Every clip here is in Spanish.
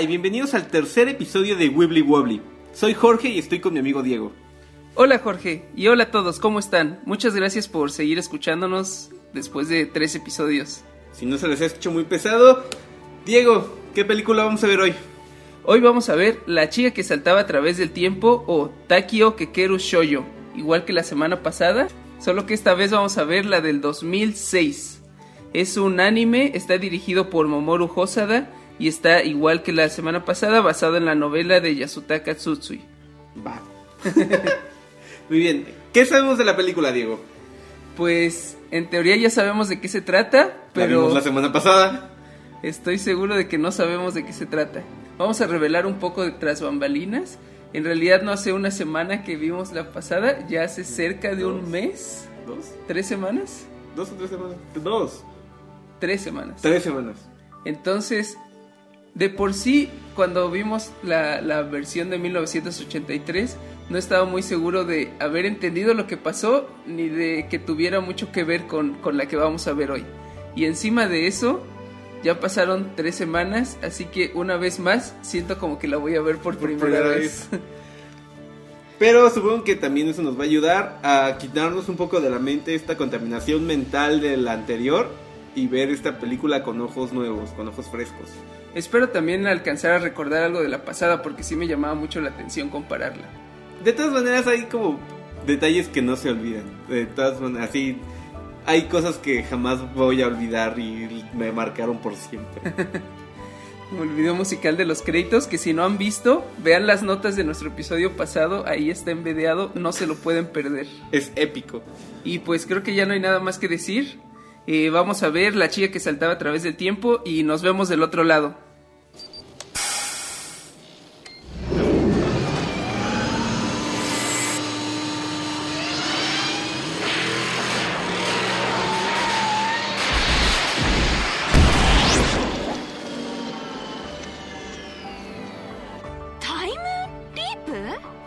Hola y bienvenidos al tercer episodio de Wibbly Wobbly. Soy Jorge y estoy con mi amigo Diego. Hola Jorge y hola a todos, ¿cómo están? Muchas gracias por seguir escuchándonos después de tres episodios. Si no se les ha hecho muy pesado, Diego, ¿qué película vamos a ver hoy? Hoy vamos a ver La chica que saltaba a través del tiempo o Takio Kekeru Shoyo, igual que la semana pasada, solo que esta vez vamos a ver la del 2006. Es un anime, está dirigido por Momoru Hosada y está igual que la semana pasada basado en la novela de Yasutaka Tsutsui. Va. Muy bien. ¿Qué sabemos de la película, Diego? Pues en teoría ya sabemos de qué se trata, pero La vimos la semana pasada. estoy seguro de que no sabemos de qué se trata. Vamos a revelar un poco de tras bambalinas. En realidad no hace una semana que vimos la pasada, ya hace cerca de Dos. un mes, ¿Dos? tres semanas, ¿Dos o tres semanas? Dos. tres semanas. Tres semanas. Entonces, de por sí, cuando vimos la, la versión de 1983, no estaba muy seguro de haber entendido lo que pasó, ni de que tuviera mucho que ver con, con la que vamos a ver hoy. Y encima de eso, ya pasaron tres semanas, así que una vez más, siento como que la voy a ver por, primera, primera vez. Pero supongo que también eso nos va a ayudar a quitarnos un poco de la mente esta contaminación mental de la anterior y ver esta película con ojos nuevos, con ojos frescos. Espero también alcanzar a recordar algo de la pasada, porque sí me llamaba mucho la atención compararla. De todas maneras hay como detalles que no se olvidan. De todas maneras, sí, hay cosas que jamás voy a olvidar y me marcaron por siempre. Como el video musical de los créditos, que si no han visto, vean las notas de nuestro episodio pasado, ahí está envidiado, no se lo pueden perder. es épico. Y pues creo que ya no hay nada más que decir. Eh, vamos a ver la chica que saltaba a través del tiempo y nos vemos del otro lado.「タイムリープ?」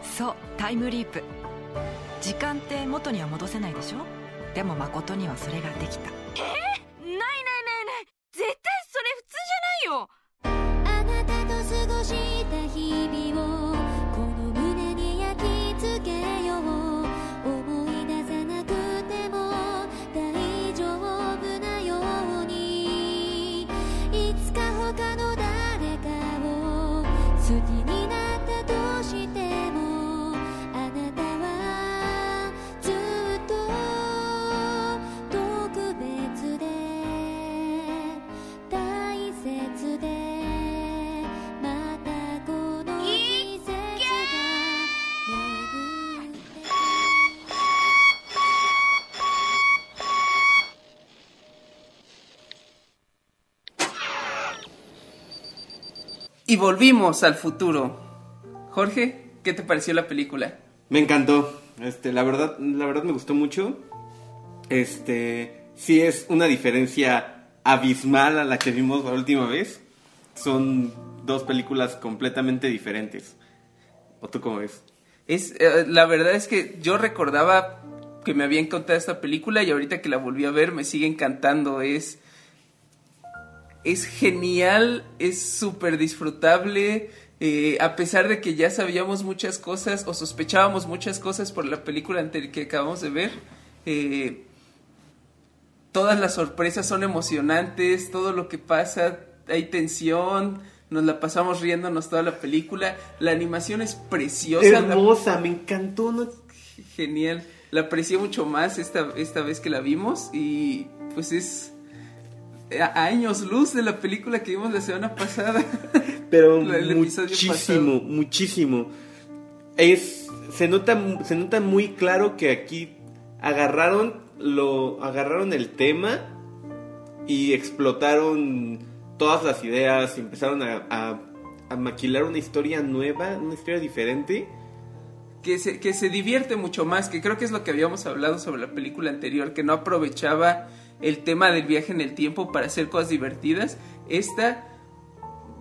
そうタイムリープ時間って元には戻せないでしょでも誠にはそれができた Y volvimos al futuro. Jorge, ¿qué te pareció la película? Me encantó. Este, la verdad, la verdad me gustó mucho. Este, sí es una diferencia abismal a la que vimos la última vez. Son dos películas completamente diferentes. ¿O tú cómo ves? Es, eh, la verdad es que yo recordaba que me había encantado esta película y ahorita que la volví a ver me sigue encantando. Es, es genial, es súper disfrutable. eh, a pesar de que ya sabíamos muchas cosas o sospechábamos muchas cosas por la película anterior que acabamos de ver, eh, todas las sorpresas son emocionantes, todo lo que pasa, hay tensión, nos la pasamos riéndonos toda la película, la animación es preciosa, la- Hermosa, me encantó. ¿no? genial, la aprecié mucho más esta, esta vez que la vimos y pues es a años luz de la película que vimos la semana pasada. Pero muchísimo, muchísimo. Es, se nota, se nota muy claro que aquí agarraron lo, agarraron el tema y explotaron todas las ideas, empezaron a, a a maquilar una historia nueva, una historia diferente. que se, que se divierte mucho más, que creo que es lo que habíamos hablado sobre la película anterior, que no aprovechaba el tema del viaje en el tiempo para hacer cosas divertidas. Esta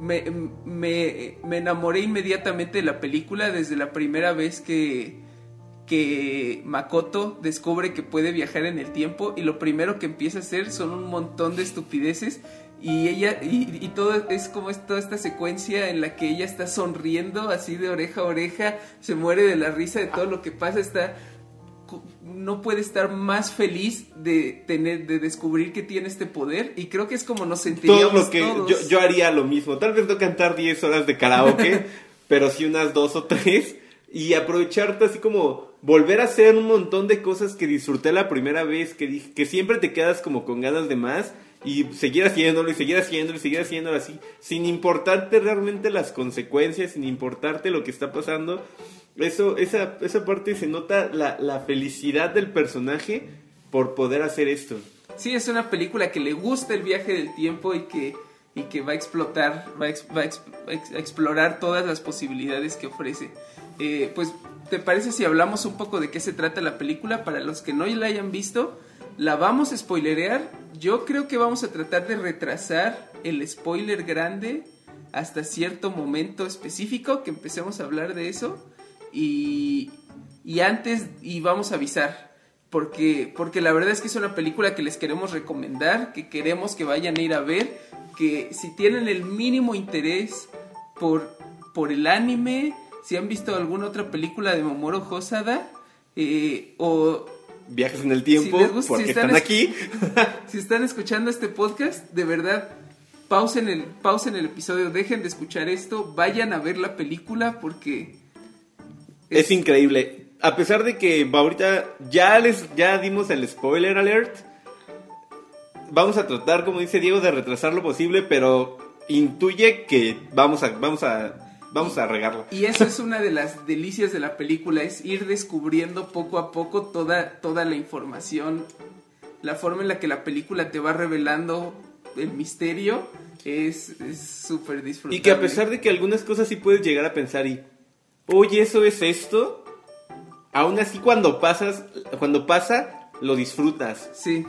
me, me, me enamoré inmediatamente de la película desde la primera vez que, que Makoto descubre que puede viajar en el tiempo y lo primero que empieza a hacer son un montón de estupideces y ella y, y todo es como toda esta secuencia en la que ella está sonriendo así de oreja a oreja se muere de la risa de todo lo que pasa está no puede estar más feliz de tener de descubrir que tiene este poder y creo que es como nos sentiríamos Todo lo que todos. yo, yo haría lo mismo. Tal vez no cantar 10 horas de karaoke, pero sí unas dos o tres. Y aprovecharte así como volver a hacer un montón de cosas que disfruté la primera vez, que, dije- que siempre te quedas como con ganas de más. Y seguir haciéndolo y seguir haciéndolo y seguir haciéndolo así, sin importarte realmente las consecuencias, sin importarte lo que está pasando. Eso, esa, esa parte se nota la, la felicidad del personaje por poder hacer esto. Sí, es una película que le gusta el viaje del tiempo y que, y que va a explotar, va a, ex- va a ex- a ex- a explorar todas las posibilidades que ofrece. Eh, pues, ¿te parece si hablamos un poco de qué se trata la película? Para los que no la hayan visto, la vamos a spoilerear. Yo creo que vamos a tratar de retrasar el spoiler grande hasta cierto momento específico, que empecemos a hablar de eso. Y, y antes, y vamos a avisar porque, porque la verdad es que es una película que les queremos recomendar, que queremos que vayan a ir a ver, que si tienen el mínimo interés por, por el anime, si han visto alguna otra película de Momoro Hosada, eh, o Viajes en el tiempo, Si gusta- porque si están, están es- aquí. si están escuchando este podcast, de verdad, pausen el, pausen el episodio, dejen de escuchar esto, vayan a ver la película porque... Es increíble. A pesar de que ahorita ya les ya dimos el spoiler alert, vamos a tratar, como dice Diego, de retrasar lo posible, pero intuye que vamos a vamos a vamos a regarla. Y eso es una de las delicias de la película, es ir descubriendo poco a poco toda, toda la información, la forma en la que la película te va revelando el misterio es súper disfrutable. Y que a pesar de que algunas cosas sí puedes llegar a pensar y, oye, eso es esto, aún así cuando pasas, cuando pasa, lo disfrutas. Sí.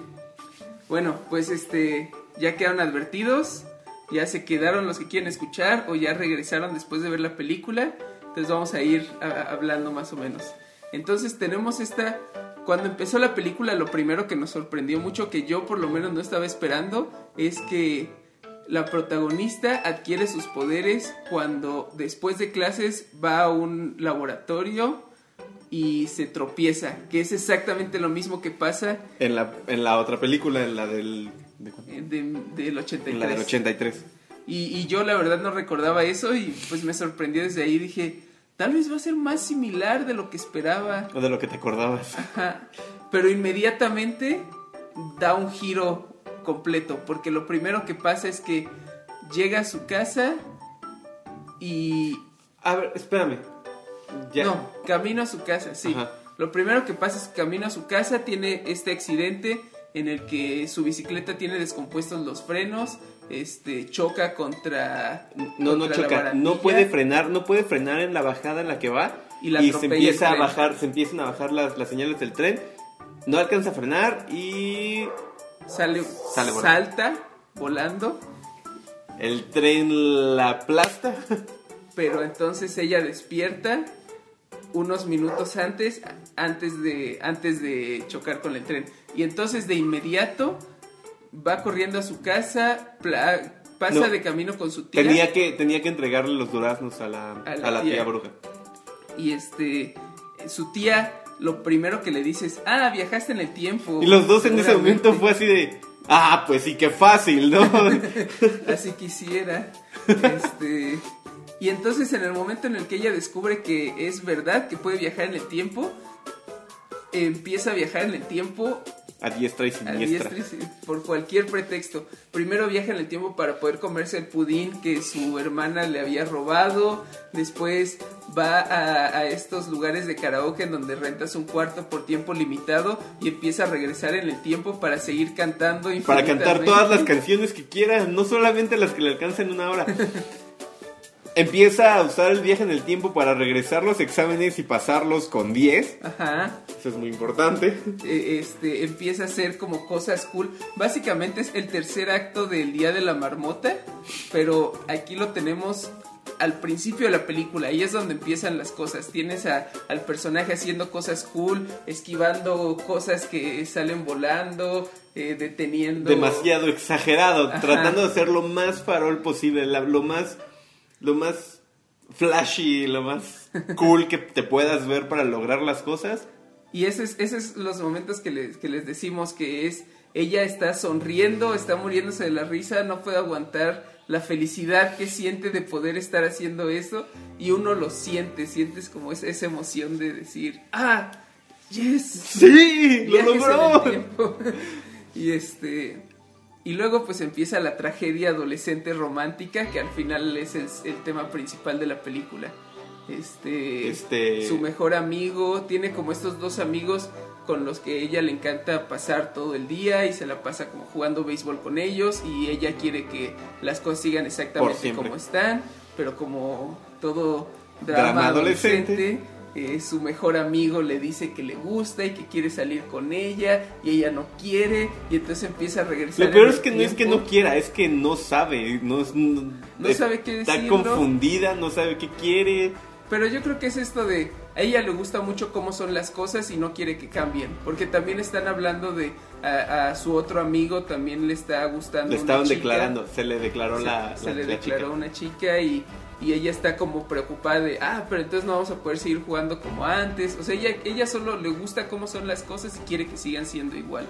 Bueno, pues este, ya quedaron advertidos, ya se quedaron los que quieren escuchar o ya regresaron después de ver la película, entonces vamos a ir hablando más o menos. Entonces tenemos esta, cuando empezó la película lo primero que nos sorprendió mucho, que yo por lo menos no estaba esperando, es que la protagonista adquiere sus poderes cuando después de clases va a un laboratorio y se tropieza, que es exactamente lo mismo que pasa En la, en la otra película, en la del, de- eh, de- del 83. en la del 83. Y, y yo la verdad no recordaba eso y pues me sorprendió desde ahí. Dije, tal vez va a ser más similar de lo que esperaba. O de lo que te acordabas. Ajá. Pero inmediatamente da un giro completo, porque lo primero que pasa es que llega a su casa y... A ver, espérame. Ya. No, camino a su casa, sí. Ajá. Lo primero que pasa es que camino a su casa, tiene este accidente en el que su bicicleta tiene descompuestos los frenos, este choca contra No, no contra la choca, no puede frenar, no puede frenar en la bajada en la que va Y la se empieza a bajar, se empiezan a bajar las, las señales del tren, no alcanza a frenar y sale, Sale volando. salta volando, el tren la aplasta. pero entonces ella despierta unos minutos antes antes de antes de chocar con el tren y entonces de inmediato va corriendo a su casa pasa No. de camino con su tía Tenía que, tenía que entregarle los duraznos a la, A a la tía. tía. bruja. y este su tía lo primero que le dice es ah viajaste en el tiempo Y los dos en ese seguramente". momento fue así de, ah, pues sí, qué fácil, ¿no? así quisiera. Este, y entonces en el momento en el que ella descubre que es verdad que puede viajar en el tiempo, empieza a viajar en el tiempo a diestra y a siniestra. diestra y por cualquier pretexto. Primero viaja en el tiempo para poder comerse el pudín que su hermana le había robado. Después va a, a estos lugares de karaoke en donde rentas un cuarto por tiempo limitado y empieza a regresar en el tiempo para seguir cantando. Para cantar todas las canciones que quiera, no solamente las que le alcanzan una hora. Empieza a usar el viaje en el tiempo para regresar los exámenes y pasarlos con 10. Ajá. Eso es muy importante. eh, este, empieza a hacer como cosas cool. Básicamente es el tercer acto del Día de la Marmota, pero aquí lo tenemos al principio de la película, ahí es donde empiezan las cosas. Tienes a- al personaje haciendo cosas cool, esquivando cosas que salen volando, eh, deteniendo. Demasiado exagerado, Ajá. tratando de hacer lo más farol posible, la- lo más lo más flashy, lo más cool que te puedas ver para lograr las cosas. Y ese es, ese es los momentos que les, que les decimos que es, ella está sonriendo, está muriéndose de la risa, no puede aguantar la felicidad que siente de poder estar haciendo eso y uno lo siente, sientes como esa, esa emoción de decir, ah, yes, Sí, lo logró. tiempo". y este y luego pues empieza la tragedia adolescente romántica que al final es el, el tema principal de la película. Este, Este- su mejor amigo tiene como estos dos amigos con los que ella le encanta pasar todo el día y se la pasa como jugando béisbol con ellos y ella quiere que las cosas sigan exactamente como están, pero como todo drama, Drama adolescente. adolescente, eh, su mejor amigo le dice que le gusta y que quiere salir con ella y ella no quiere y entonces empieza a regresar. Lo peor es que no es que no quiera, es que no sabe, no, es- no, es- sabe qué Está decirlo. confundida, no sabe qué quiere. Pero yo creo que es esto de a ella le gusta mucho cómo son las cosas y no quiere que cambien, porque también están hablando de a, a su otro amigo también le está gustando. Le una estaban chica. declarando, se le declaró se, la, se la- le la declaró chica. una chica y, y ella está como preocupada de, ah, pero entonces no vamos a poder seguir jugando como antes. O sea, ella, ella solo le gusta cómo son las cosas y quiere que sigan siendo igual.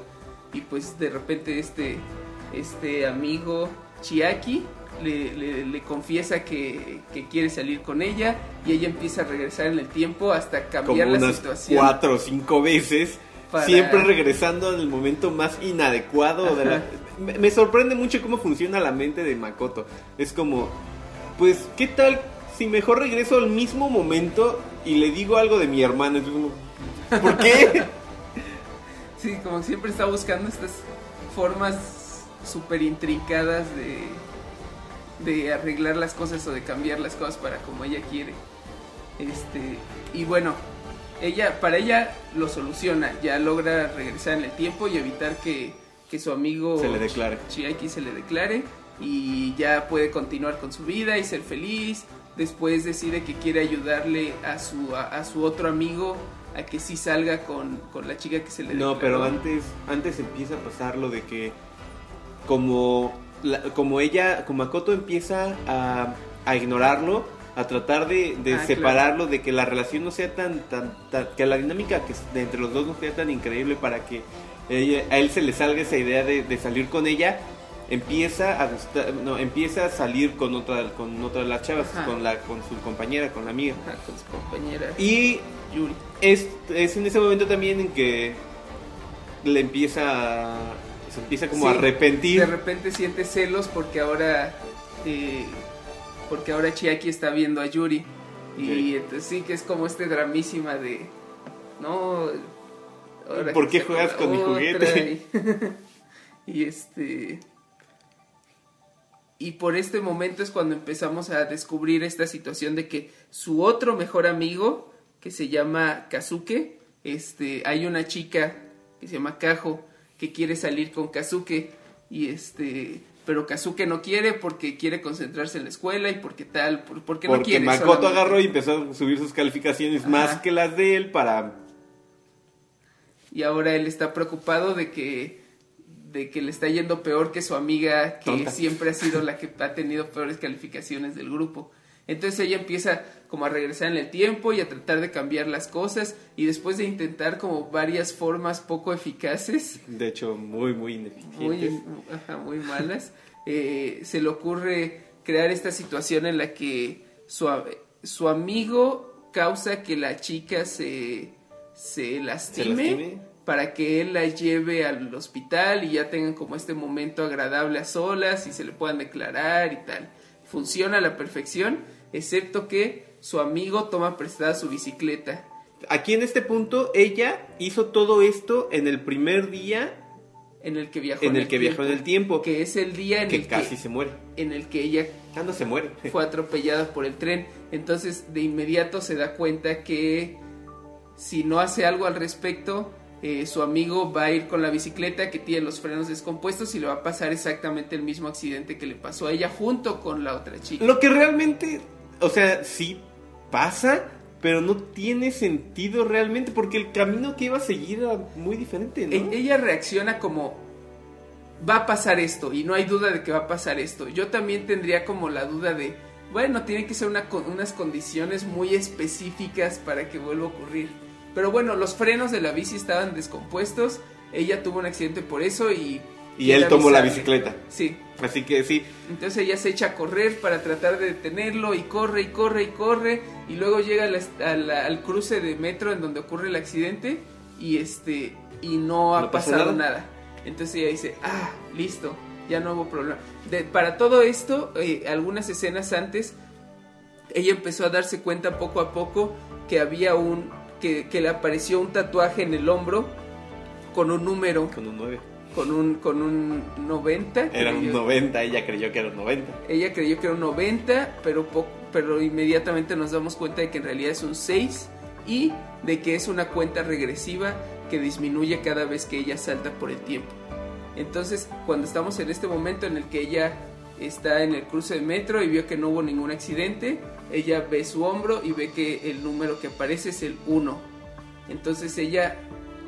Y pues de repente este, este amigo Chiaki le, le- le confiesa que, que quiere salir con ella y ella empieza a regresar en el tiempo hasta como cambiar la unas situación. cuatro o cinco veces, Para- siempre regresando en el momento más inadecuado. de la- me, me sorprende mucho cómo funciona la mente de Makoto. Es como, pues, ¿qué tal si mejor regreso al mismo momento y le digo algo de mi hermano? Es como, ¿Por qué? Sí, como siempre está buscando estas formas súper intrincadas de, de arreglar las cosas o de cambiar las cosas para como ella quiere. Este, y bueno, ella, para ella lo soluciona, ya logra regresar en el tiempo y evitar que, que su amigo Se le declare. Chiaki se le declare y ya puede continuar con su vida y ser feliz. Después decide que quiere ayudarle a su, a, a su otro amigo a que sí salga con, con la chica que se le No, declaró. pero antes, antes empieza a pasar lo de que como, la- como ella, como Makoto empieza a, a ignorarlo, a tratar de, de Ah, separarlo, de que la relación no sea tan, tan, tan- que la dinámica que entre los dos no sea tan increíble para que ella- a él se le salga esa idea de, de salir con ella. Empieza a gustar, no, empieza a salir con otra, con otra de las chavas, Ajá. con la, con su compañera, con la amiga. Ajá, con su compañera Y Yuri. es, es en ese momento también en que le empieza a- se empieza como a Sí, arrepentir De repente siente celos porque ahora eh, porque ahora Chiaki está viendo a Yuri y Ok. entonces sí que es como este dramísima de no ahora ¿Por qué juegas con mi juguete? Y, y este y por este momento es cuando empezamos a descubrir esta situación de que su otro mejor amigo que se llama Kazuke este hay una chica que se llama Kajo que quiere salir con Kazuke y este pero Kazuke no quiere porque quiere concentrarse en la escuela y porque tal por- porque, no porque quiere Makoto solamente. agarró y empezó a subir sus calificaciones Ajá. más que las de él para y ahora él está preocupado de que de que le está yendo peor que su amiga que Tonta. siempre ha sido la que ha tenido peores calificaciones del grupo. Entonces ella empieza como a regresar en el tiempo y a tratar de cambiar las cosas y después de intentar como varias formas poco eficaces, de hecho muy muy ineficientes. muy, ajá, muy malas, eh, se le ocurre crear esta situación en la que su, su amigo causa que la chica se, se lastime, lastime? Para que él la lleve al hospital y ya tengan como este momento agradable a solas y se le puedan declarar y tal. Funciona a la perfección, excepto que su amigo toma prestada su bicicleta. Aquí en este punto ella hizo todo esto en el primer día en el que viajó en el que viajó en el tiempo, que es el día en que el casi que se muere. en el que ella Ah, no se muere. fue atropellada por el tren. Entonces, de inmediato se da cuenta que si no hace algo al respecto, eh, su amigo va a ir con la bicicleta que tiene los frenos descompuestos y le va a pasar exactamente el mismo accidente que le pasó a ella junto con la otra chica. Lo que realmente, o sea, sí pasa, pero no tiene sentido realmente porque el camino que iba a seguir era muy diferente, ¿no? E- Ella reacciona como va a pasar esto y no hay duda de que va a pasar esto. Yo también tendría como la duda de, bueno, tiene que ser una, unas condiciones muy específicas para que vuelva a ocurrir. Pero bueno, los frenos de la bici estaban descompuestos, ella tuvo un accidente por eso y... Y él tomó la bicicleta. Sí, Así que sí, entonces ella se echa a correr para tratar de detenerlo y corre y corre y corre y luego llega a la est- a la- al cruce de metro en donde ocurre el accidente y este y no ha No pasado nada. nada. Entonces ella dice, ah, listo, ya no hubo problema. De- para todo esto, eh, algunas escenas antes, ella empezó a darse cuenta poco a poco que había un, que, que le apareció un tatuaje en el hombro con un número, con un 9. con un, con un 90. Era un yo. 90, ella creyó que era un 90. Ella creyó que era un 90, pero, po- pero inmediatamente nos damos cuenta de que en realidad es un 6 y de que es una cuenta regresiva que disminuye cada vez que ella salta por el tiempo. Entonces, cuando estamos en este momento en el que ella está en el cruce de metro y vio que no hubo ningún accidente, ella ve su hombro y ve que el número que aparece es el 1. Entonces ella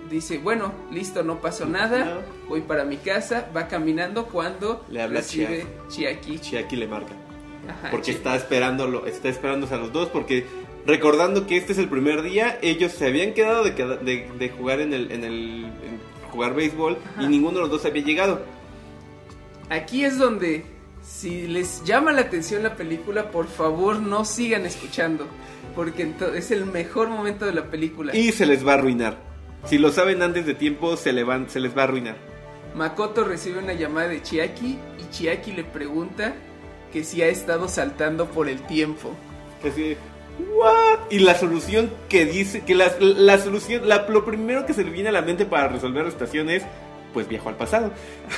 dice, bueno, listo, no pasó nada, voy para mi casa, va caminando cuando Le habla recibe Chiaki. Chiaki le marca. Ajá, Porque está esperándolo, está esperándose a los dos porque recordando que este es el primer día, ellos se habían quedado de, queda- de, de jugar en el, en el en jugar béisbol y ninguno de los dos había llegado. Aquí es donde, si les llama la atención la película, por favor no sigan escuchando, porque es el mejor momento de la película. Y se les va a arruinar. Si lo saben antes de tiempo, se, le van, se les va a arruinar. Makoto recibe una llamada de Chiaki y Chiaki le pregunta que si ha estado saltando por el tiempo. Así ¿what? Y la solución que dice, que la, la solución, la- lo primero que se le viene a la mente para resolver la situación es, pues viajo al pasado.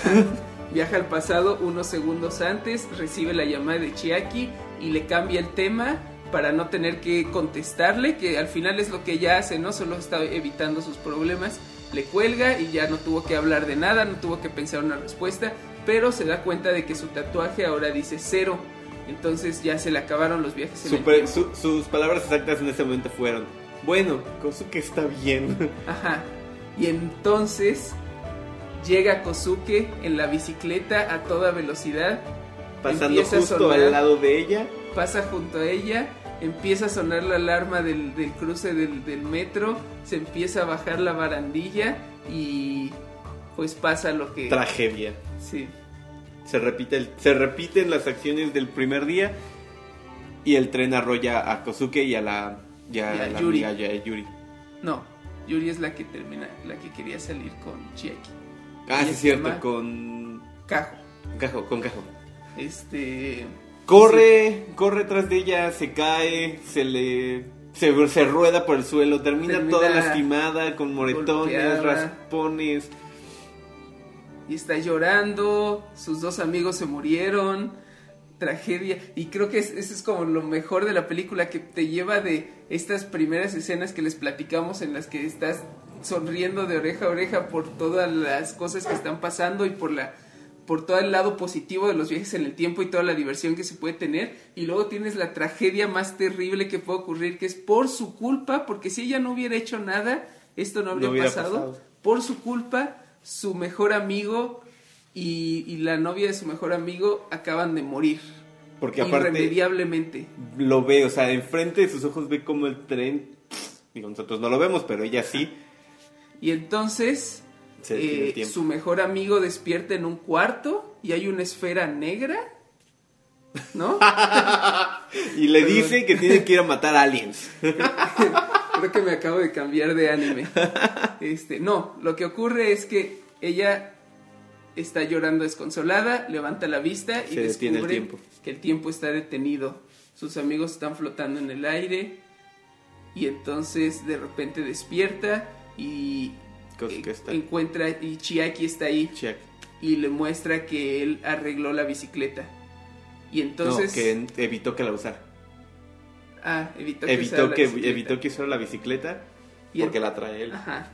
Viaja al pasado unos segundos antes, recibe la llamada de Chiaki y le cambia el tema para no tener que contestarle, que al final es lo que ella hace, ¿no? Solo está evitando sus problemas. Le cuelga y ya no tuvo que hablar de nada, no tuvo que pensar una respuesta, pero se da cuenta de que su tatuaje ahora dice cero. Entonces ya se le acabaron los viajes en el Super- tiempo. su- sus palabras exactas en ese momento fueron, bueno, Kosuke está bien. Ajá. Y entonces llega Kosuke en la bicicleta a toda velocidad. Pasando a justo sonar, al lado de ella. Pasa junto a ella. Empieza a sonar la alarma del, del cruce del, del metro. Se empieza a bajar la barandilla. Y pues pasa lo que. Tragedia. Sí. Se, repite el- se repiten las acciones del primer día y el tren arrolla a Kosuke y a la, y a Y a la Yuri. amiga Yuri. No. Yuri es la que termina, la que quería salir con Chiaki. Ah, sí, es se cierto, con Kajo. Cajo, con Cajo. Este. Corre, corre tras de ella, se cae, se le se, se rueda por el suelo, termina, Termina toda lastimada con moretones, golpeada. raspones. y está llorando, sus dos amigos se murieron, tragedia, y creo que es- eso es como lo mejor de la película que te lleva de estas primeras escenas que les platicamos en las que estás sonriendo de oreja a oreja por todas las cosas que están pasando y por la por todo el lado positivo de los viajes en el tiempo y toda la diversión que se puede tener y luego tienes la tragedia más terrible que puede ocurrir que es por su culpa porque si ella no hubiera hecho nada esto no habría No pasado pasado. por su culpa, su mejor amigo y, y la novia de su mejor amigo acaban de morir. Porque aparte irremediablemente. lo ve, o sea, enfrente de sus ojos ve como el tren. Digo, nosotros no lo vemos, pero ella sí. Y entonces eh, su mejor amigo despierta en un cuarto y hay una esfera negra. ¿No? Y le dice que tiene que ir a matar aliens. Creo que me acabo de cambiar de anime. Este, no, lo que ocurre es que ella está llorando desconsolada, levanta la vista y Se detiene el descubre tiempo. que el tiempo está detenido. Sus amigos están flotando en el aire y entonces de repente despierta y que está. encuentra y Chiaki está ahí Check. y le muestra que él arregló la bicicleta. Y entonces... no, que evitó que la usara. Ah, evitó que, Evitó la que, bicicleta. evitó que usara la bicicleta Y porque la trae él. Ajá.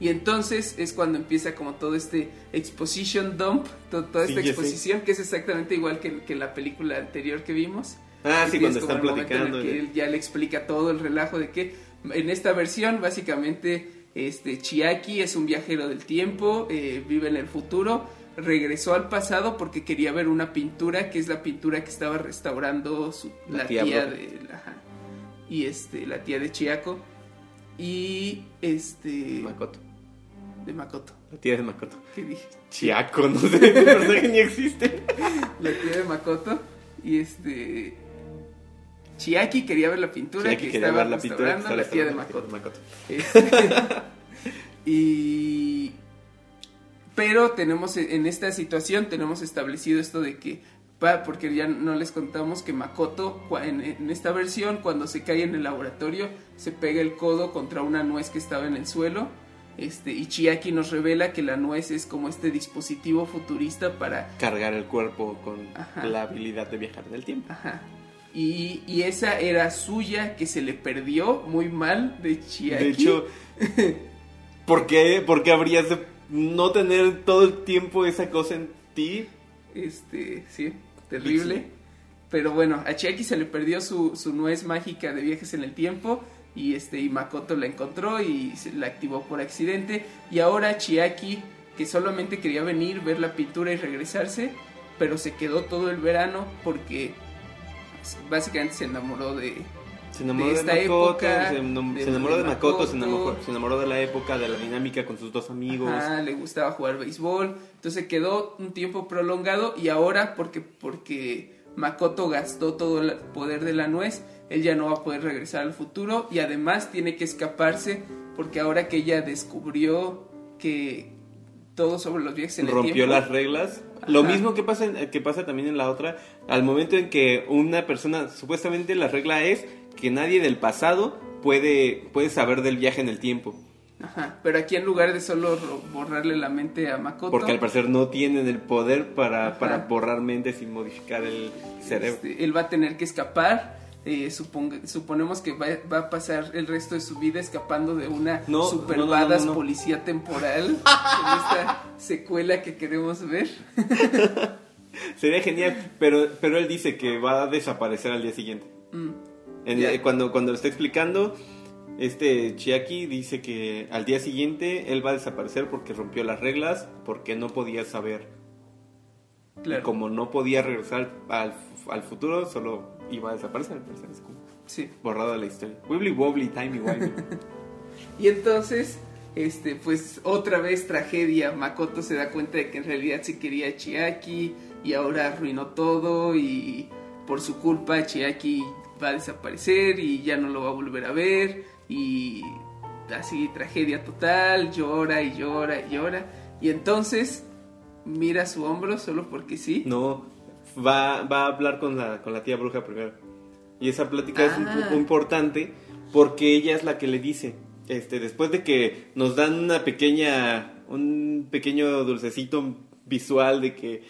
Y entonces es cuando empieza como todo este exposition dump, to- toda esta exposición, que es exactamente igual que, que la película anterior que vimos. Ah, sí, cuando están en el platicando. que él ya le explica todo el relajo de que en esta versión básicamente este Chiaki es un viajero del tiempo, eh, vive en el futuro, regresó al pasado porque quería ver una pintura que es la pintura que estaba restaurando su- La la, tía de ajá, y este la tía de Chiako y este Makoto. de Makoto. La tía de Makoto. ¿Qué dije? Chiaco, no sé, personaje ni existe. La tía de Makoto y este Chiaki quería ver la pintura Chiaki que estaba ver la pintura que la tía de Makoto. Makoto. Y pero tenemos en esta situación tenemos establecido esto de que porque ya no les contamos que Makoto en, en esta versión cuando se cae en el laboratorio se pega el codo contra una nuez que estaba en el suelo este y Chiaki nos revela que la nuez es como este dispositivo futurista para Cargar el cuerpo con Ajá. la habilidad de viajar en el tiempo. Ajá. Y, y esa era suya que se le perdió muy mal de Chiaki. De hecho, ¿por qué, por qué habrías de no tener todo el tiempo esa cosa en ti? Este, sí, terrible. Sí. Pero bueno, a Chiaki se le perdió su, su nuez mágica de viajes en el tiempo. Y este, y Makoto la encontró y se la activó por accidente. Y ahora Chiaki, que solamente quería venir, ver la pintura y regresarse, pero se quedó todo el verano porque básicamente se enamoró de, Se enamoró De de, esta Makoto, época, se, enam- de- se enamoró de, Makoto, se enamoró, se enamoró de la época, de la dinámica con sus dos amigos. Le gustaba jugar béisbol. Entonces quedó un tiempo prolongado y ahora porque, porque Makoto gastó todo el poder de la nuez, él ya no va a poder regresar al futuro y además tiene que escaparse porque ahora que ella descubrió que todo sobre los viajes en el rompió tiempo, las reglas. Lo mismo que pasa, en- que pasa también en la otra, al momento en que una persona, supuestamente la regla es que nadie del pasado puede, puede saber del viaje en el tiempo. Ajá, pero aquí en lugar de solo borrarle la mente a Makoto, Porque al parecer no tienen el poder para, para borrar mentes y modificar el cerebro. Este, él va a tener que escapar. Eh, suponga- suponemos que va, va a pasar el resto de su vida escapando de una No, super no, no, policía temporal en esta secuela que queremos ver. Sería genial, pero, pero él dice que va a desaparecer al día siguiente. Mm, En- cuando, cuando lo está explicando, este Chiaki dice que al día siguiente él va a desaparecer porque rompió las reglas, porque no podía saber. claro. Y como no podía regresar al, al futuro, solo iba a desaparecer. parecer, Es como Sí. borrado de la historia. Wibbly wobbly, timey wimey. Y entonces, este, pues otra vez tragedia. Makoto se da cuenta de que en realidad se quería a Chiaki y ahora arruinó todo y por su culpa Chiaki va a desaparecer y ya no lo va a volver a ver y así tragedia total, llora y llora y llora y entonces mira su hombro solo porque sí. No, va, va a hablar con la, con la tía bruja primero. Y esa plática es un Ah. poco importante porque ella es la que le dice, este, después de que nos dan una pequeña, un pequeño dulcecito visual de que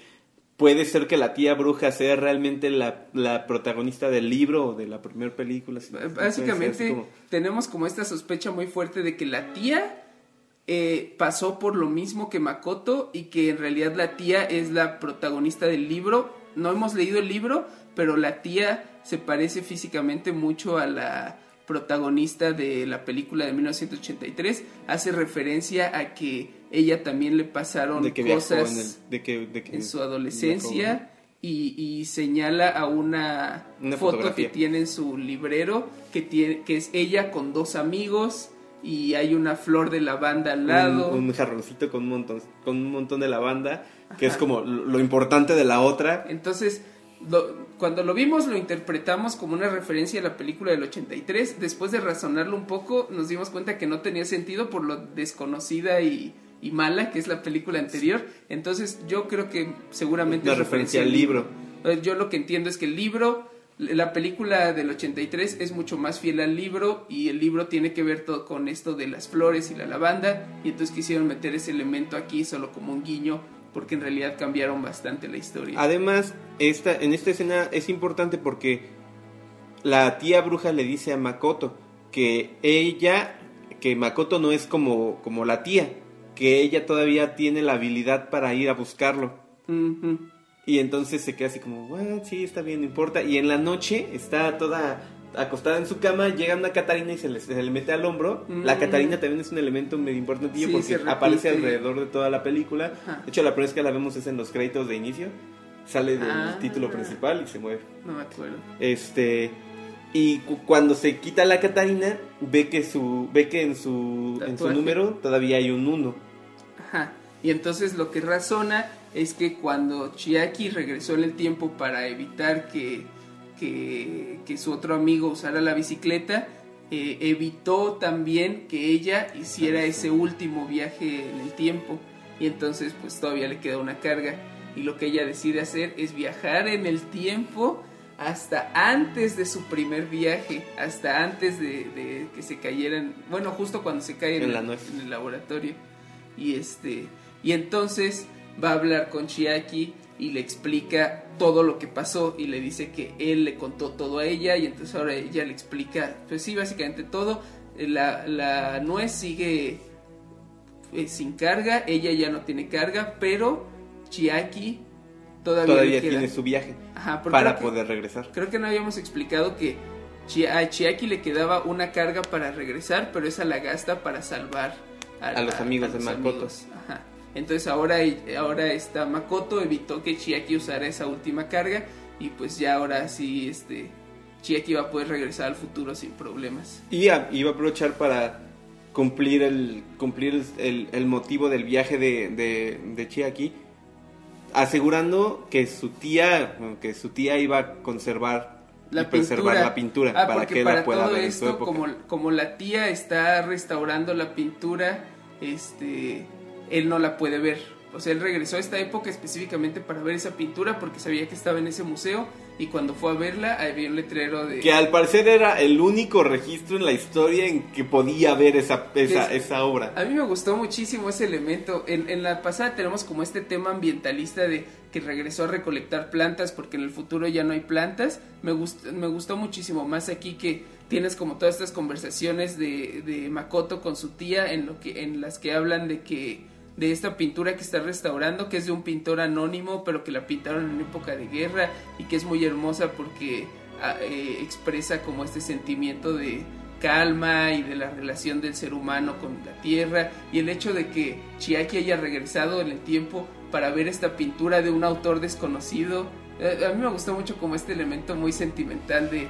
puede ser que la tía bruja sea realmente la, la protagonista del libro o de la primera película. si- así Básicamente como- tenemos como esta sospecha muy fuerte de que la tía eh, pasó por lo mismo que Makoto y que en realidad la tía es la protagonista del libro. No hemos leído el libro, pero la tía se parece físicamente mucho a la protagonista de la película de 1983. Hace referencia a que ella también le pasaron de que viajó cosas en, el- de que, de que en su adolescencia y, y señala a una, Una foto fotografía. que tiene en su librero que tiene que es ella con dos amigos y hay una flor de lavanda al lado Un, un jarroncito con un montón, con un montón de lavanda, que es como lo, importante de la otra. entonces lo- cuando lo vimos lo interpretamos como una referencia a la película del 83 después de razonarlo un poco nos dimos cuenta que no tenía sentido por lo desconocida y, y mala que es la película anterior. Entonces yo creo que seguramente Una es referencia al libro. Eh, Yo lo que entiendo es que el libro La película del 83 es mucho más fiel al libro y el libro tiene que ver todo con esto de las flores y la lavanda. Y entonces quisieron meter ese elemento aquí solo como un guiño porque en realidad cambiaron bastante la historia. Además, esta, en esta escena es importante porque la tía bruja le dice a Makoto que ella, que Makoto no es como, como la tía, que ella todavía tiene la habilidad para ir a buscarlo. Y entonces se queda así como, bueno, sí, está bien, no importa. Y en la noche está toda acostada en su cama, llega una Catarina y se le, se le mete al hombro. Mm. La Catarina también es un elemento medio importantillo Sí, porque aparece alrededor de toda la película. Ajá. De hecho, la primera vez que la vemos es en los créditos de inicio. Sale del Ah. título principal y se mueve. No me acuerdo. Este y cu- cuando se quita la Catarina, ve que su ve que en su en su número todavía hay un 1. Ajá. Y entonces lo que razona es que cuando Chiaki regresó en el tiempo para evitar que, que, que su otro amigo usara la bicicleta, eh, evitó también que ella hiciera ese último viaje en el tiempo. Y entonces pues todavía le queda una carga. Y lo que ella decide hacer es viajar en el tiempo hasta antes de su primer viaje, hasta antes de, de que se cayeran, bueno, justo cuando se cae en, en el laboratorio. Y este y entonces va a hablar con Chiaki y le explica todo lo que pasó y le dice que él le contó todo a ella y entonces ahora ella le explica, pues sí, básicamente todo. La, la nuez sigue eh, sin carga, ella ya no tiene carga, pero Chiaki todavía, le Todavía queda. tiene su viaje Ajá, para que- poder regresar. Creo que no habíamos explicado que a Chiaki le quedaba una carga para regresar, pero esa la gasta para salvar A los amigos de Makoto. amigos. Ajá. Entonces ahora, ahora está Makoto evitó que Chiaki usara esa última carga y pues ya ahora sí este Chiaki va a poder regresar al futuro sin problemas. Y a- iba a aprovechar para cumplir el cumplir el, motivo del viaje de, de, de Chiaki, asegurando que su tía que su tía iba a conservar La y preservar pintura. la pintura Ah, para que para la pueda todo ver en su esto, época. como, como la tía está restaurando la pintura, este, él no la puede ver. O sea, él regresó a esta época específicamente para ver esa pintura porque sabía que estaba en ese museo y cuando fue a verla había un letrero de... Que al parecer era el único registro en la historia en que podía ver esa, esa, Es- esa obra. A mí me gustó muchísimo ese elemento. En, en la pasada tenemos como este tema ambientalista de que regresó a recolectar plantas porque en el futuro ya no hay plantas. Me, gust- me gustó muchísimo más aquí que tienes como todas estas conversaciones de, de Makoto con su tía en, lo que, en las que hablan de que de esta pintura que está restaurando, que es de un pintor anónimo, pero que la pintaron en época de guerra y que es muy hermosa porque ah, eh, expresa como este sentimiento de calma y de la relación del ser humano con la tierra y el hecho de que Chiaki haya regresado en el tiempo para ver esta pintura de un autor desconocido. Eh, a mí me gustó mucho como este elemento muy sentimental de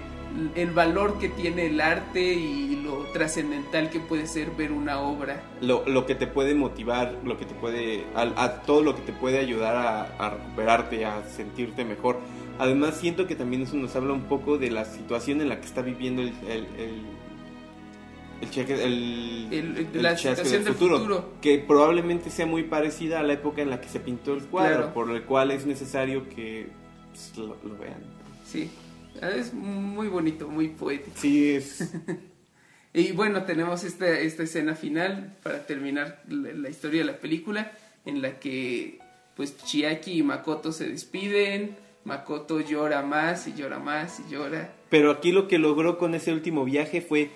el valor que tiene el arte y lo trascendental que puede ser ver una obra. Lo, lo que te puede motivar, lo que te puede, a, a todo lo que te puede ayudar a, a recuperarte, a sentirte mejor. Además siento que también eso nos habla un poco de la situación en la que está viviendo el, el, el, el cheque, el, El- el la chasque situación del futuro. que probablemente sea muy parecida a la época en la que se pintó el cuadro, Claro. por el cual es necesario que pues, lo, lo vean. Sí, es muy bonito, muy poético. Sí, es... Y bueno, tenemos esta, esta escena final para terminar la, la historia de la película en la que pues Chiaki y Makoto se despiden, Makoto llora más y llora más y llora. Pero aquí lo que logró con ese último viaje fue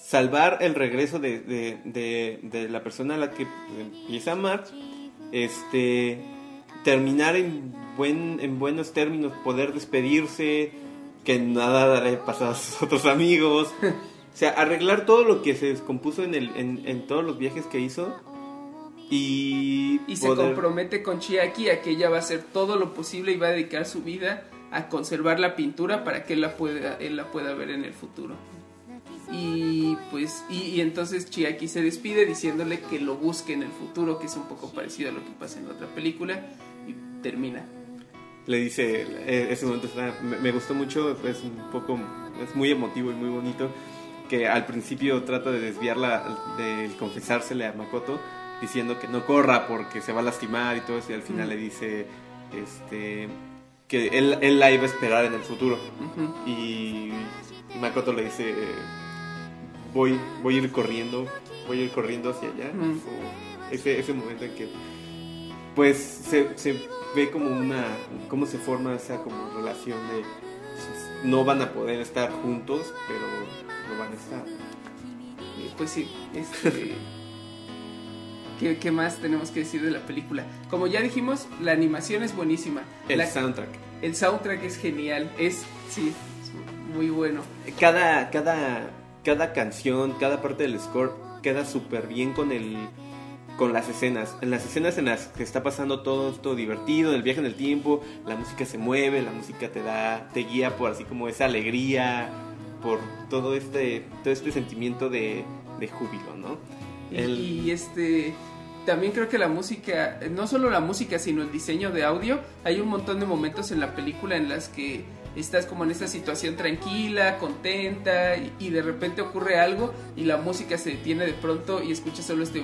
salvar el regreso de, de- de- de la persona a la que empieza a amar, este, terminar en, buen, en buenos términos, poder despedirse, que nada le pasado a sus otros amigos, o sea, arreglar todo lo que se descompuso en, el, en, en todos los viajes que hizo y, Y se compromete con Chiaki a que ella va a hacer todo lo posible y va a dedicar su vida a conservar la pintura para que él la pueda, él la pueda ver en el futuro. Y pues, y, y entonces Chiaki se despide diciéndole que lo busque en el futuro, que es un poco parecido a lo que pasa en la otra película, y termina. Le dice eh, ese momento está- me, me gustó mucho es un poco es muy emotivo y muy bonito que al principio trata de desviarla de confesársele a Makoto diciendo que no corra porque se va a lastimar y todo eso y al final Mm. le dice este que él, él la iba a esperar en el futuro. Y, y Makoto le dice, voy, voy a ir corriendo, voy a ir corriendo hacia allá. Ese, ese momento en que pues se, se ve como una, cómo se forma esa como relación de no van a poder estar juntos, pero no van a estar. Pues sí, este, ¿qué, qué más tenemos que decir de la película? Como ya dijimos, la animación es buenísima. El La- soundtrack. el soundtrack es genial, es, sí, es muy bueno. Cada, cada, cada canción, cada parte del score queda súper bien con el con las escenas. En las escenas en las que está pasando todo esto divertido, el viaje en el tiempo, la música se mueve, la música te da, te guía por así como esa alegría, por todo este, todo este sentimiento de, de júbilo, ¿no? Y, El- y, este también creo que la música, no solo la música, sino el diseño de audio, hay un montón de momentos en la película en las que estás como en esta situación tranquila, contenta y, y de repente ocurre algo y la música se detiene de pronto y escuchas solo este.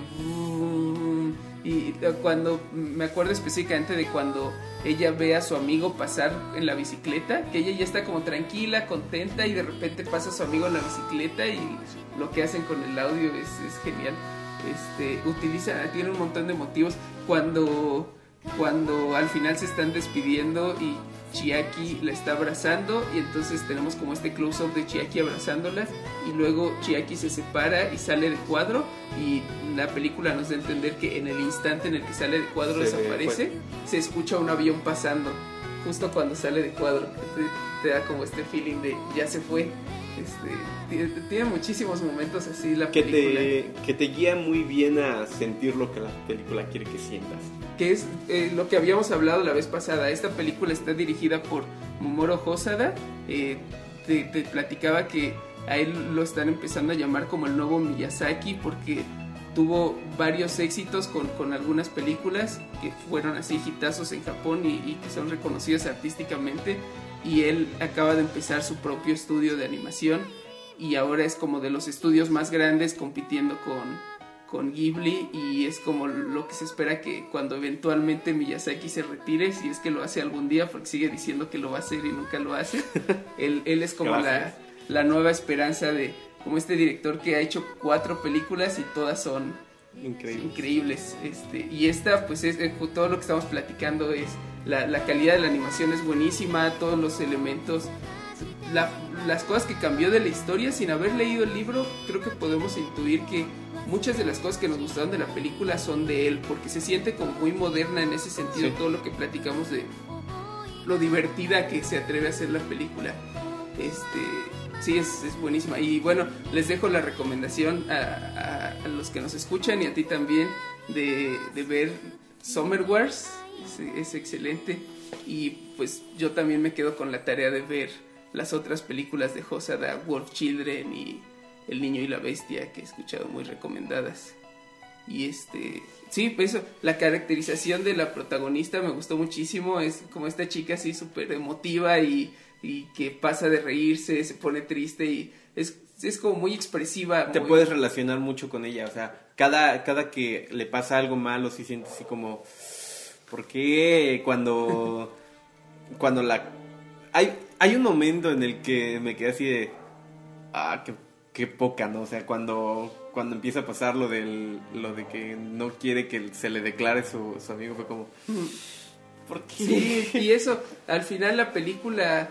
Y cuando me acuerdo específicamente de cuando ella ve a su amigo pasar en la bicicleta, que ella ya está como tranquila, contenta y de repente pasa a su amigo en la bicicleta y lo que hacen con el audio es, es genial. Este, utiliza, tiene un montón de motivos cuando cuando al final se están despidiendo y Chiaki la está abrazando y entonces tenemos como este close up de Chiaki abrazándola y luego Chiaki se separa y sale del cuadro y la película nos da a entender que en el instante en el que sale del cuadro Se desaparece se escucha un avión pasando justo cuando sale del cuadro. Te, te da como este feeling de ya se fue este, tiene, muchísimos momentos así la que película te, que te guía muy bien a sentir lo que la película quiere que sientas. que es eh, lo que habíamos hablado la vez pasada. Esta película está dirigida por Momoro Hosada. Eh, te, te platicaba que a él lo están empezando a llamar como el nuevo Miyazaki porque tuvo varios éxitos con, con algunas películas que fueron así hitazos en Japón y, y que son reconocidas artísticamente. Y él acaba de empezar su propio estudio de animación y ahora es como de los estudios más grandes compitiendo con, con Ghibli y es como lo que se espera que cuando eventualmente Miyazaki se retire, si es que lo hace algún día, porque sigue diciendo que lo va a hacer y nunca lo hace, él, él es como la, la nueva esperanza de como este director que ha hecho cuatro películas y todas son Increíble. increíbles. Este, y esta, pues es, eh, todo lo que estamos platicando es la, la calidad de la animación es buenísima, todos los elementos, la- las cosas que cambió de la historia sin haber leído el libro, creo que podemos intuir que muchas de las cosas que nos gustaron de la película son de él, porque se siente como muy moderna en ese sentido, Sí. todo lo que platicamos de lo divertida que se atreve a hacer la película. Este, sí, es, es buenísima. Y bueno, les dejo la recomendación a, los que nos escuchan y a ti también de, de ver Summer Wars. Es, es excelente. Y pues yo también me quedo con la tarea de ver las otras películas de Hosada, Wolf Children y El Niño y la Bestia, que he escuchado muy recomendadas. Y este, sí, pues la caracterización de la protagonista me gustó muchísimo. Es como esta chica así súper emotiva y, y que pasa de reírse, se pone triste y es, es como muy expresiva. Te muy- puedes relacionar mucho con ella, o sea, cada, cada que le pasa algo malo, si sientes así como, ¿por qué cuando, cuando la... Hay, hay un momento en el que me quedé así de, ah, qué, qué poca, ¿no? O sea, cuando, cuando empieza a pasar lo, del, lo de que no quiere que se le declare su, su amigo, fue como, ¿por qué? Sí, y eso, al final la película,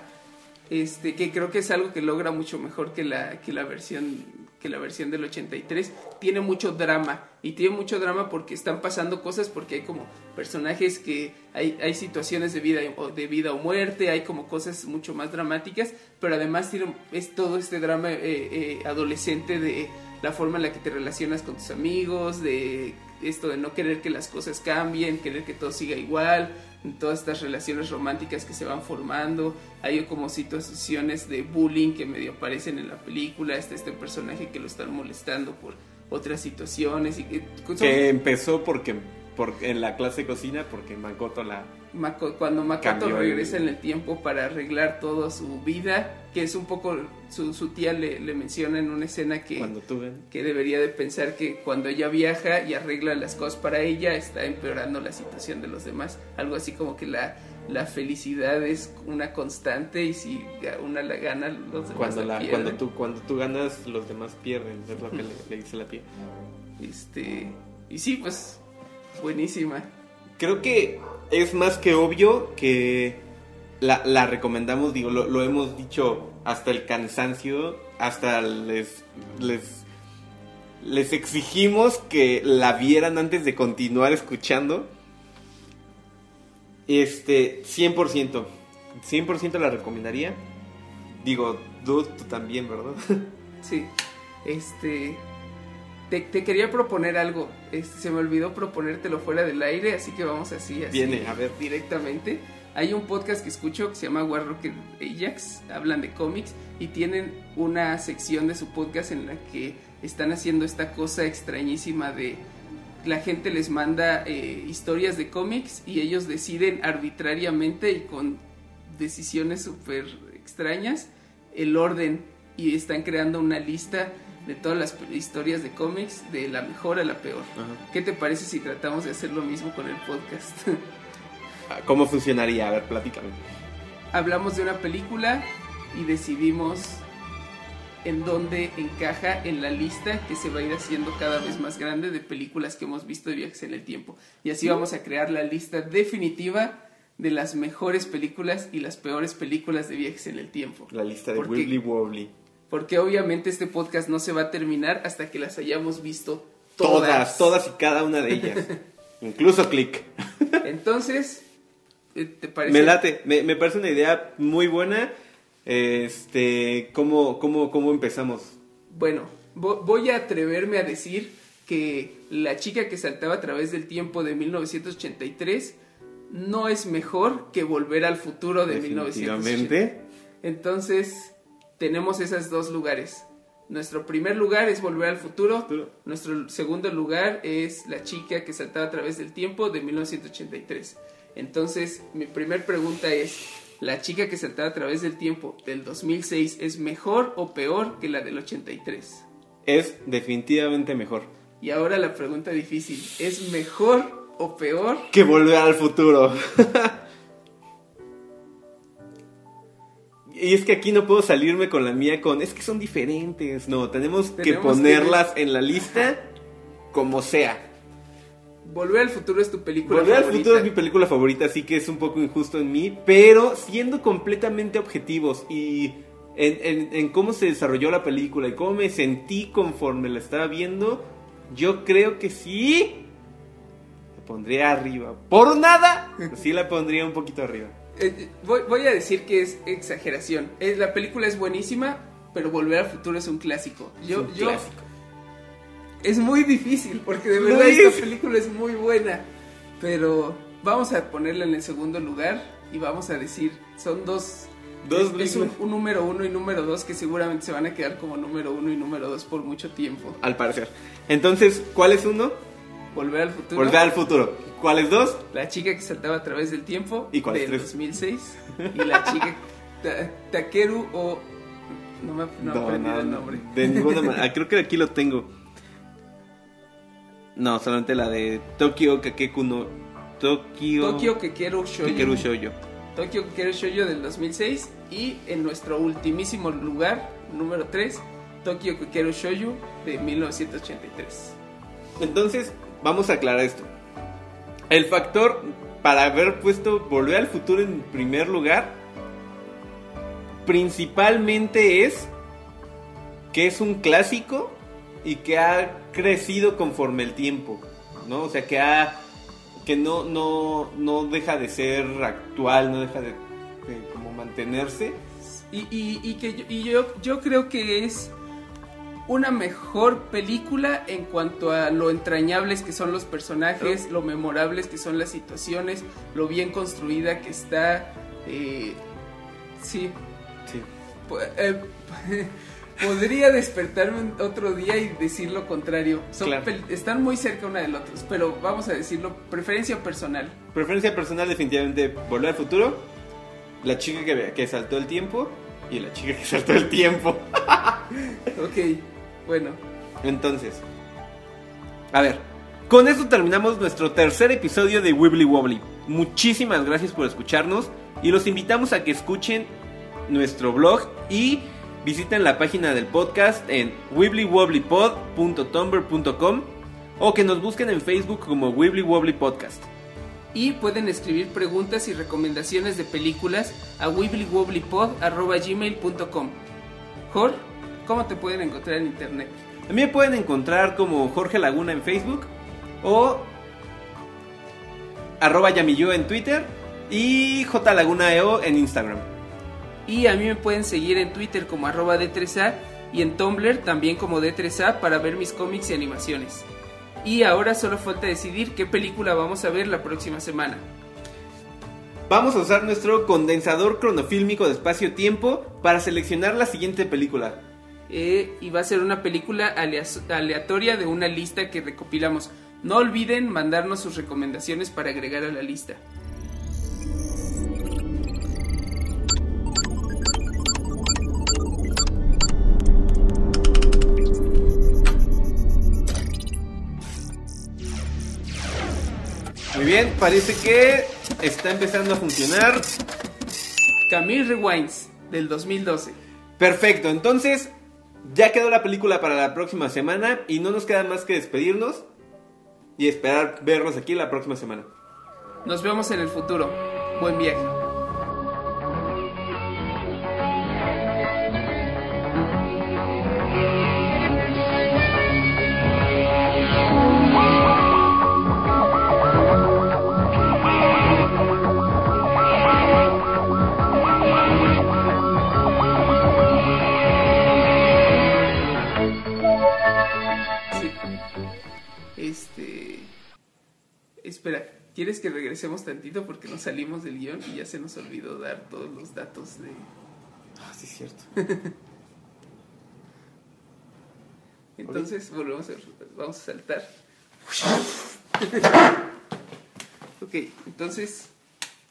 este, que creo que es algo que logra mucho mejor que la, que la versión que la versión del 83 tiene mucho drama y tiene mucho drama porque están pasando cosas porque hay como personajes que hay, hay situaciones de vida o de vida o muerte hay como cosas mucho más dramáticas pero además tiene es todo este drama eh, eh, adolescente de la forma en la que te relacionas con tus amigos de esto de no querer que las cosas cambien querer que todo siga igual todas estas relaciones románticas que se van formando, hay como situaciones de bullying que medio aparecen en la película, está este personaje que lo están molestando por otras situaciones y que Que empezó porque, porque en la clase de cocina, porque Makoto la... Mako- cuando Makoto el- regresa en el tiempo para arreglar toda su vida, que es un poco, su, su tía le, le menciona en una escena que, Cuando tuve... que debería de pensar que cuando ella viaja y arregla las cosas para ella, está empeorando la situación de los demás. Algo así como que la, la felicidad es una constante y si una la gana, los demás Cuando, la la, pierden. cuando, tú, cuando tú ganas, los demás pierden. Es lo que le, le dice la tía. Este, y sí, pues, buenísima. Creo que es más que obvio que la, la recomendamos, digo, lo, lo hemos dicho hasta el cansancio, hasta les, les, les exigimos que la vieran antes de continuar escuchando. Este, 100%, 100% la recomendaría. Digo, Dude, tú también, ¿verdad? Sí, este. Te, te quería proponer algo. Este, se me olvidó proponértelo fuera del aire, así que vamos así, así. Viene, a ver. Directamente. Hay un podcast que escucho que se llama War Rocket Ajax. Hablan de cómics y tienen una sección de su podcast en la que están haciendo esta cosa extrañísima de. La gente les manda eh, historias de cómics y ellos deciden arbitrariamente y con decisiones súper extrañas el orden y están creando una lista de todas las historias de cómics de la mejor a la peor. Ajá. ¿Qué te parece si tratamos de hacer lo mismo con el podcast? ¿Cómo funcionaría? A ver, platícame. Hablamos de una película y decidimos en dónde encaja en la lista que se va a ir haciendo cada vez más grande de películas que hemos visto de viajes en el tiempo. Y así vamos a crear la lista definitiva de las mejores películas y las peores películas de viajes en el tiempo. La lista de Porque- Wibbly Wobbly. Porque obviamente este podcast no se va a terminar hasta que las hayamos visto Todas, todas. todas y cada una de ellas. Incluso Click. Entonces, eh, ¿te parece? Me late, me, me parece una idea muy buena. Este, ¿cómo, cómo, cómo empezamos? Bueno, vo- voy a atreverme a decir que La chica que saltaba a través del tiempo de 1983 no es mejor que Volver al futuro de 1980. Definitivamente. Entonces, tenemos esos dos lugares. Nuestro primer lugar es Volver al futuro. Futuro. Nuestro segundo lugar es La chica que saltaba a través del tiempo de 1983. Entonces, mi primer pregunta es, ¿La chica que saltaba a través del tiempo del 2006 es mejor o peor que la del 83? Es definitivamente mejor. Y ahora la pregunta difícil, ¿es mejor o peor? Que volver al futuro. y es que aquí no puedo salirme con la mía con, es que son diferentes. No, tenemos, que Tenemos que ponerlas en la lista como sea. Volver al futuro es tu película Volver al favorita. futuro es mi película favorita, así que es un poco injusto en mí, pero siendo completamente objetivos y en, en- en cómo se desarrolló la película y cómo me sentí conforme la estaba viendo, yo creo que sí la pondría arriba. Por nada, sí la pondría un poquito arriba. Eh, voy, voy a decir que es exageración. Eh, la película es buenísima, pero Volver al futuro es un clásico. Yo, un yo- clásico. es muy difícil porque de verdad es. esta película es muy buena. Pero vamos a ponerla en el segundo lugar y vamos a decir, son dos... Dos es, es un número uno y número dos que seguramente se van a quedar como número uno y número dos por mucho tiempo. Al parecer. Entonces, ¿cuál es uno? Volver al futuro. Volver al futuro. ¿Cuáles dos? La chica que saltaba a través del tiempo ¿Y cuál es del tres? 2006 y la chica Ta- Takeru o no me no, aprendido el nombre. De ninguna manera. Creo que aquí lo tengo. No, solamente la de Tokio Kakeku no. Tokio. Tokio Kekeru Shoujo. Kekeru Shoujo. Tokio Kekeru Shoujo del 2006 y en nuestro ultimísimo lugar, número 3, Tokio Kekeru Shoujo de 1983. Entonces, vamos a aclarar esto. El factor para haber puesto Volver al futuro en primer lugar, principalmente es que es un clásico y que ha crecido conforme el tiempo, ¿no? O sea, que ha que no no no deja de ser actual, no deja de, como mantenerse. Y, y- que y yo, yo creo que es una mejor película en cuanto a lo entrañables que son los personajes, lo memorables que son las situaciones, lo bien construida que está. eh, sí, Sí. Eh, podría despertarme otro día y decir lo contrario. Son Claro. pel- están muy cerca una del otro, pero vamos a decirlo, preferencia personal. Preferencia personal definitivamente Volver al futuro, La chica que, que saltó el tiempo y La chica que saltó el tiempo. Ok, bueno. Entonces, a ver, con esto terminamos nuestro tercer episodio de Wibbly Wobbly. muchísimas gracias por escucharnos y los invitamos a que escuchen nuestro blog y visiten la página del podcast en wibblywobblypod.tumblr.com o que nos busquen en Facebook como Wibbly Wobbly Podcast. Y pueden escribir preguntas y recomendaciones de películas a wibblywobblypod.gmail.com Jorge, ¿cómo te pueden encontrar en internet? A mí me pueden encontrar como Jorge Laguna en Facebook o arroba Yamillo en Twitter y jlagunaeo en Instagram. Y a mí me pueden seguir en Twitter como arroba D3A y en Tumblr también como D3A para ver mis cómics y animaciones. Y ahora solo falta decidir qué película vamos a ver la próxima semana. Vamos a usar nuestro condensador cronofílmico de espacio-tiempo para seleccionar la siguiente película. Eh, y va a ser una película alea- aleatoria de una lista que recopilamos. No olviden mandarnos sus recomendaciones para agregar a la lista. Muy bien, parece que está empezando a funcionar. Camille Rewinds del 2012. Perfecto, entonces ya quedó la película para la próxima semana y no nos queda más que despedirnos y esperar vernos aquí la próxima semana. Nos vemos en el futuro. Buen viaje. Regresemos tantito porque nos salimos del guion y ya se nos olvidó dar todos los datos de. Ah, sí, es cierto. Entonces volvemos a, vamos a saltar. ok, entonces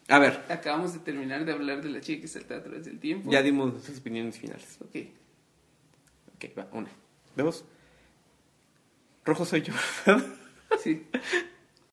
A ver, acabamos de terminar de hablar de la chica que salta a través del tiempo. ya dimos nuestras opiniones finales. Ok, Ok, va, una. Dos. Rojo soy yo, ¿verdad? sí.